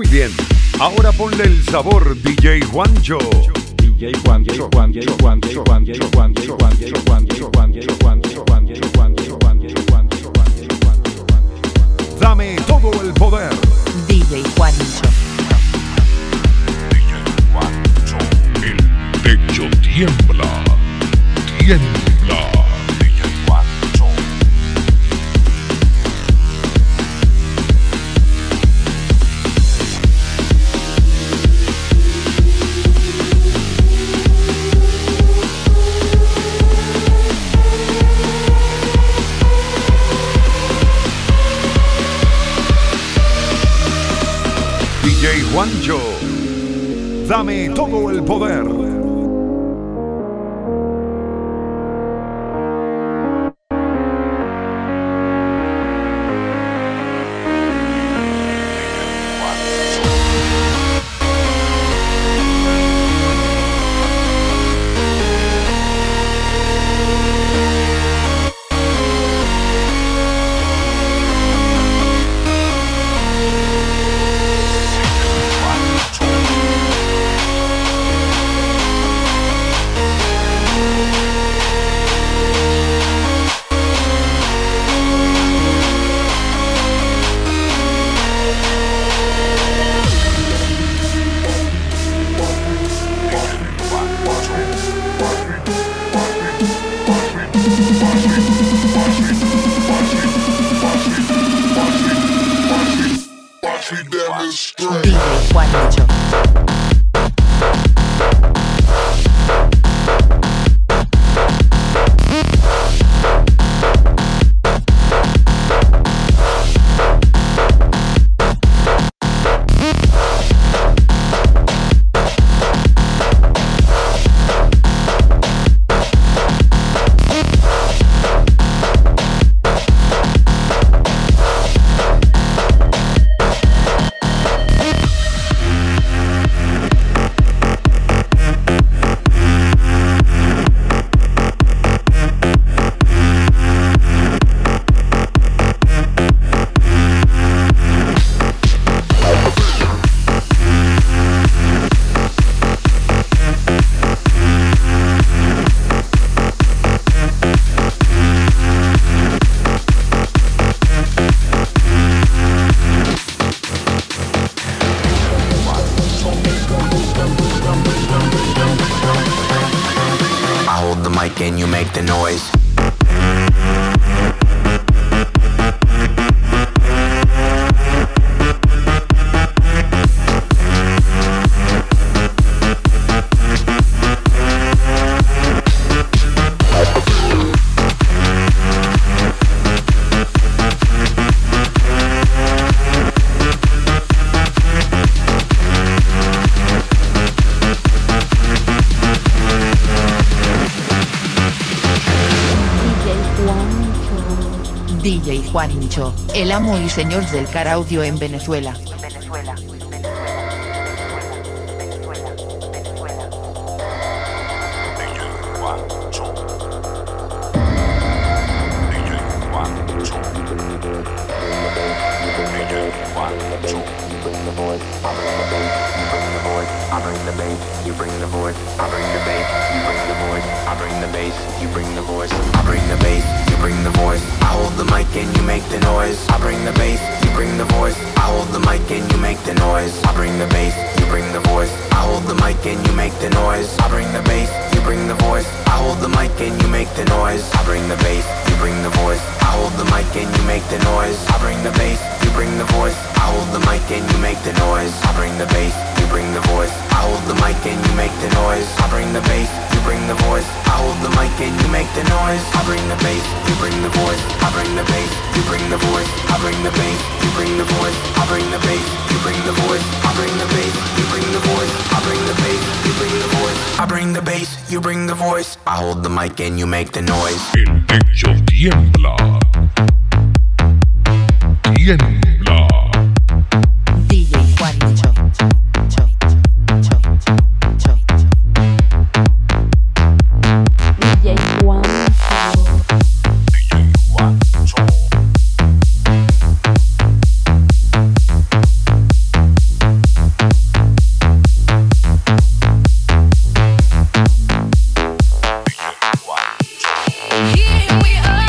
Muy bien. Ahora ponle el sabor, DJ Juancho. DJ Juancho, Juancho, Juancho, Juancho, Juancho, Juancho, Juancho, Juancho, Juancho, Juancho, Juancho, Juancho, Juancho, Dame todo el poder. DJ Juancho. DJ Juancho. El techo tiembla. Tiembla. Dame todo el poder. she demonstrate. Be what nature. Hold the mic and you make the noise. DJ Juancho, el amo y señor del car audio en Venezuela. The noise. I bring the bass, you bring the voice. I hold the mic and you make the noise. I bring the bass, you bring the voice. I hold the mic and you make the noise. I bring the bass, you bring the voice. Mic and you make the noise. I bring the bass, you bring the voice. I hold the mic and you make the noise. I bring the bass, you bring the voice. I hold the mic and you make the noise. I bring the bass, you bring the voice. I hold the mic and you make the noise. I bring the bass, you bring the voice. I bring the bass, you bring the voice. I bring the bass, you bring the voice. I bring the bass, you bring the voice. I bring the bass, you bring the voice. I bring the bass, you bring the voice. I bring the bass, you bring the voice. I hold the mic and you make the noise. El techo tiembla we are.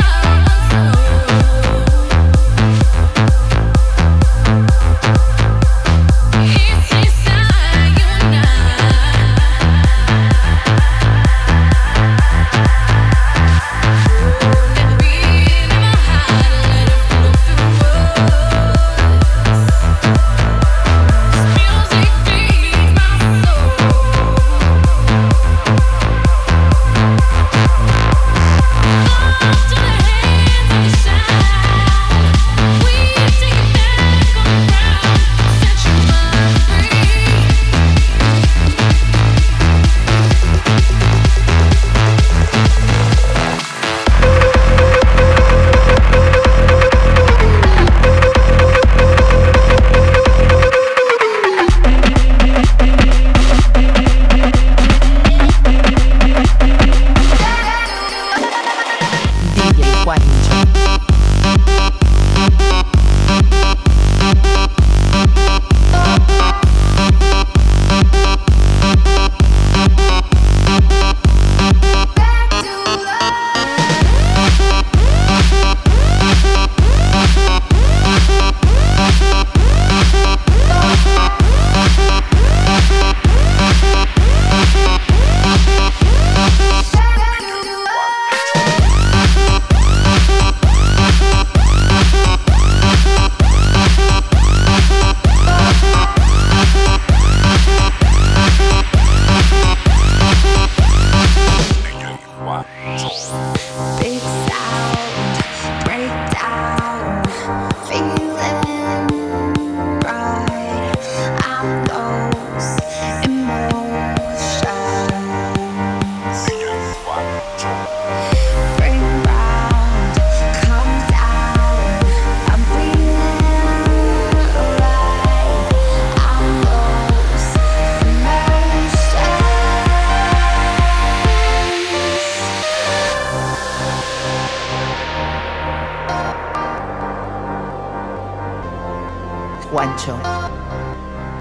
Juancho.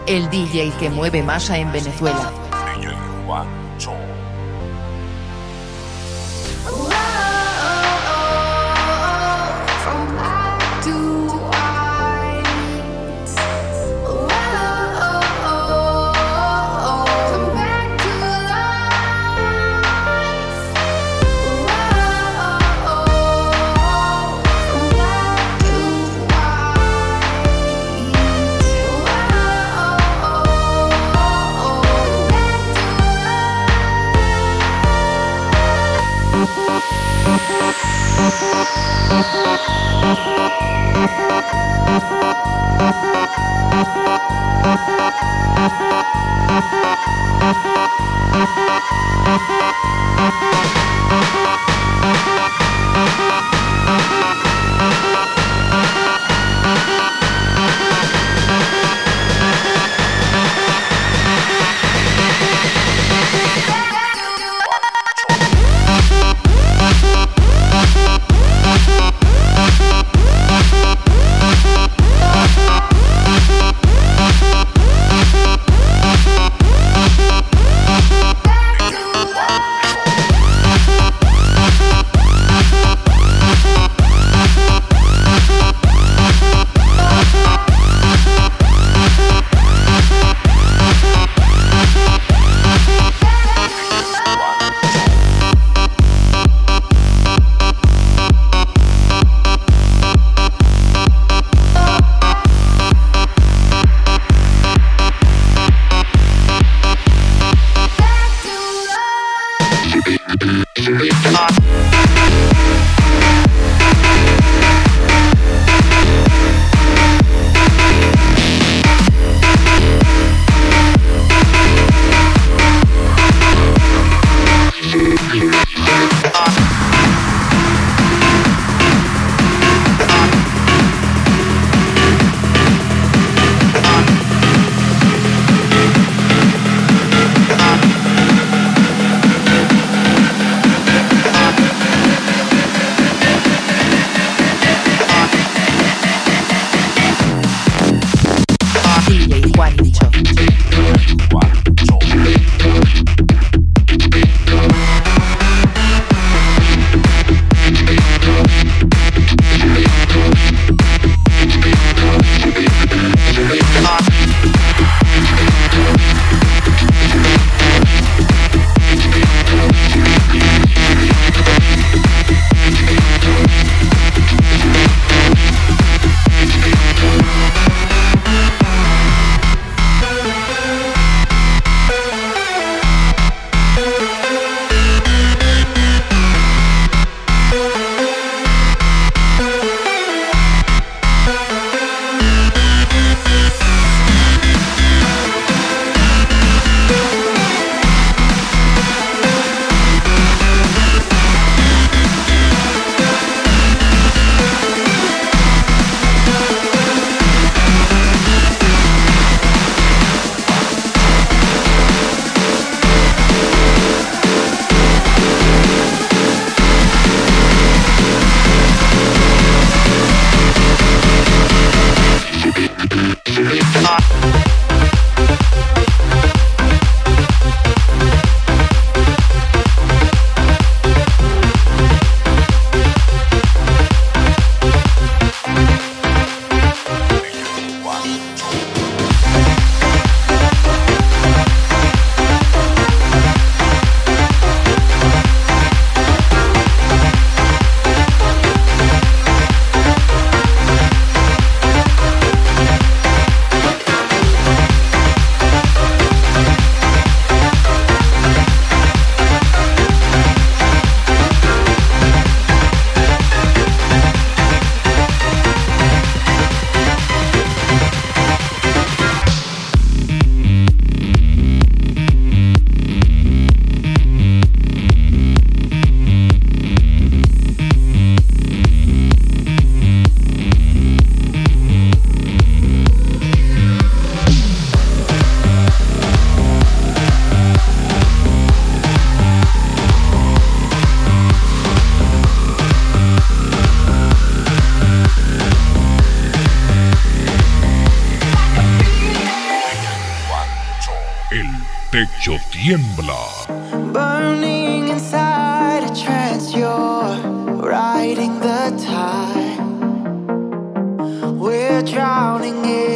El DJ que mueve masa en Venezuela. Pecho tiembla. Burning inside a trance, you're riding the tide. We're drowning in